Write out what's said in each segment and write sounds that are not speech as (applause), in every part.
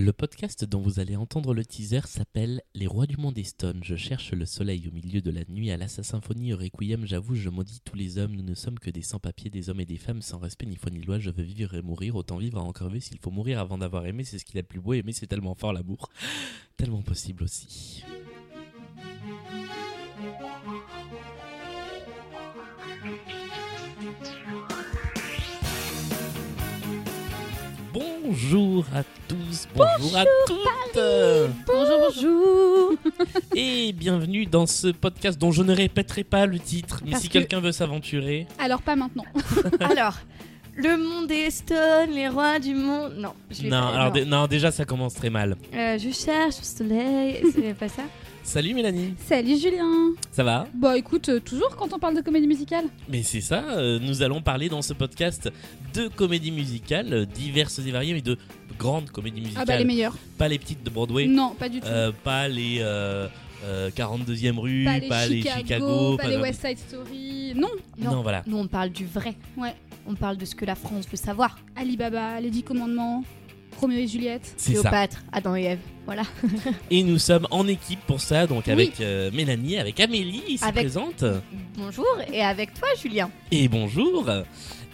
Le podcast dont vous allez entendre le teaser s'appelle Les Rois du Monde Stone. Je cherche le soleil au milieu de la nuit à la symphonie Requiem. J'avoue, je maudis tous les hommes. Nous ne sommes que des sans-papiers, des hommes et des femmes sans respect ni foi ni loi. Je veux vivre et mourir. Autant vivre à en crever. S'il faut mourir avant d'avoir aimé, c'est ce qu'il a de plus beau. Aimer, c'est tellement fort l'amour. Tellement possible aussi. Bonjour à tous, bonjour, à toutes. Bonjour, bonjour. (laughs) Et bienvenue dans ce podcast dont je ne répéterai pas le titre, mais Parce si que- quelqu'un veut s'aventurer. Alors pas maintenant. (laughs) Alors, le monde est stone, les rois du monde. Non, je vais Non, pas- alors non. dé- non, déjà ça commence très mal. Euh, je cherche le soleil. (laughs) C'est pas ça? Salut Mélanie, Salut Julien. ça va? Bah écoute, euh, toujours quand on parle de comédie musicale. Mais c'est ça, euh, nous allons parler dans ce podcast de comédies musicales euh, diverses et variées, mais de grandes comédies musicales. Ah bah les meilleurs. Pas les petites de Broadway, Non, pas du tout. euh, pas les euh, euh, 42e rue, pas les Chicago, pas, les West Side Story. Non. Non, voilà. Nous, on parle du vrai. Ouais. On parle de ce que la France veut savoir. Alibaba, Les Dix Commandements, Roméo et Juliette. Cléopâtre, Adam et Ève. Voilà. (laughs) Et nous sommes en équipe pour ça, donc Oui. avec euh, Mélanie, avec Amélie ici Avec- présente. Bonjour, et avec toi, Julien. Et bonjour.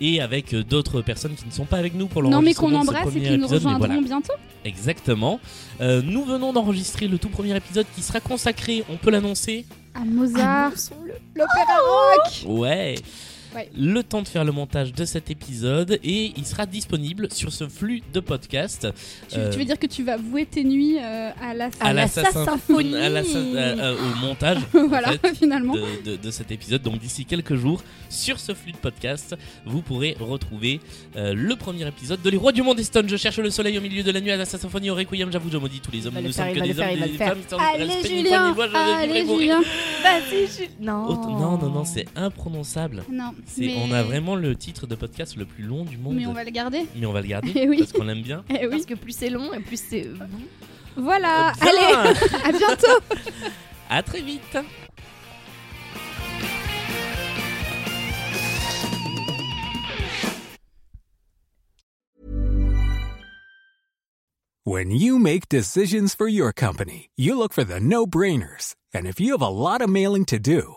Et avec euh, d'autres personnes qui ne sont pas avec nous pour Non mais l'enregistrement qu'on embrasse et qui nous rejoindront voilà. bientôt. Exactement. Euh, nous venons d'enregistrer le tout premier épisode qui sera consacré, on peut l'annoncer À Mozart, l'opéra rock. Ouais. Ouais. Le temps de faire le montage de cet épisode et il sera disponible sur ce flux de podcast. Tu, Euh, tu veux dire que tu vas vouer tes nuits euh, à la À la symphonie. à la sy- euh, au montage (laughs) voilà, en fait, finalement. de, de- de cet épisode. Donc d'ici quelques jours, sur ce flux de podcast, vous pourrez retrouver le premier épisode de Les Rois du Monde Stone. Je cherche le soleil au milieu de la nuit à la symphonie au requiem. J'avoue, je maudis tous les hommes. Nous sommes que des hommes, des femmes Allez Julien, allez et. Julien. Non. Non, non, non, c'est imprononçable. Non, mais... On a vraiment le titre de podcast le plus long du monde. Mais on va le garder. Mais on va le garder (laughs) Eh oui. parce qu'on l'aime bien. Eh oui. Parce que plus c'est long et plus c'est. Voilà. Bien. Allez, à bientôt. À très vite. When you make decisions for your company, you look for the no brainers. And if you have a lot of mailing to do,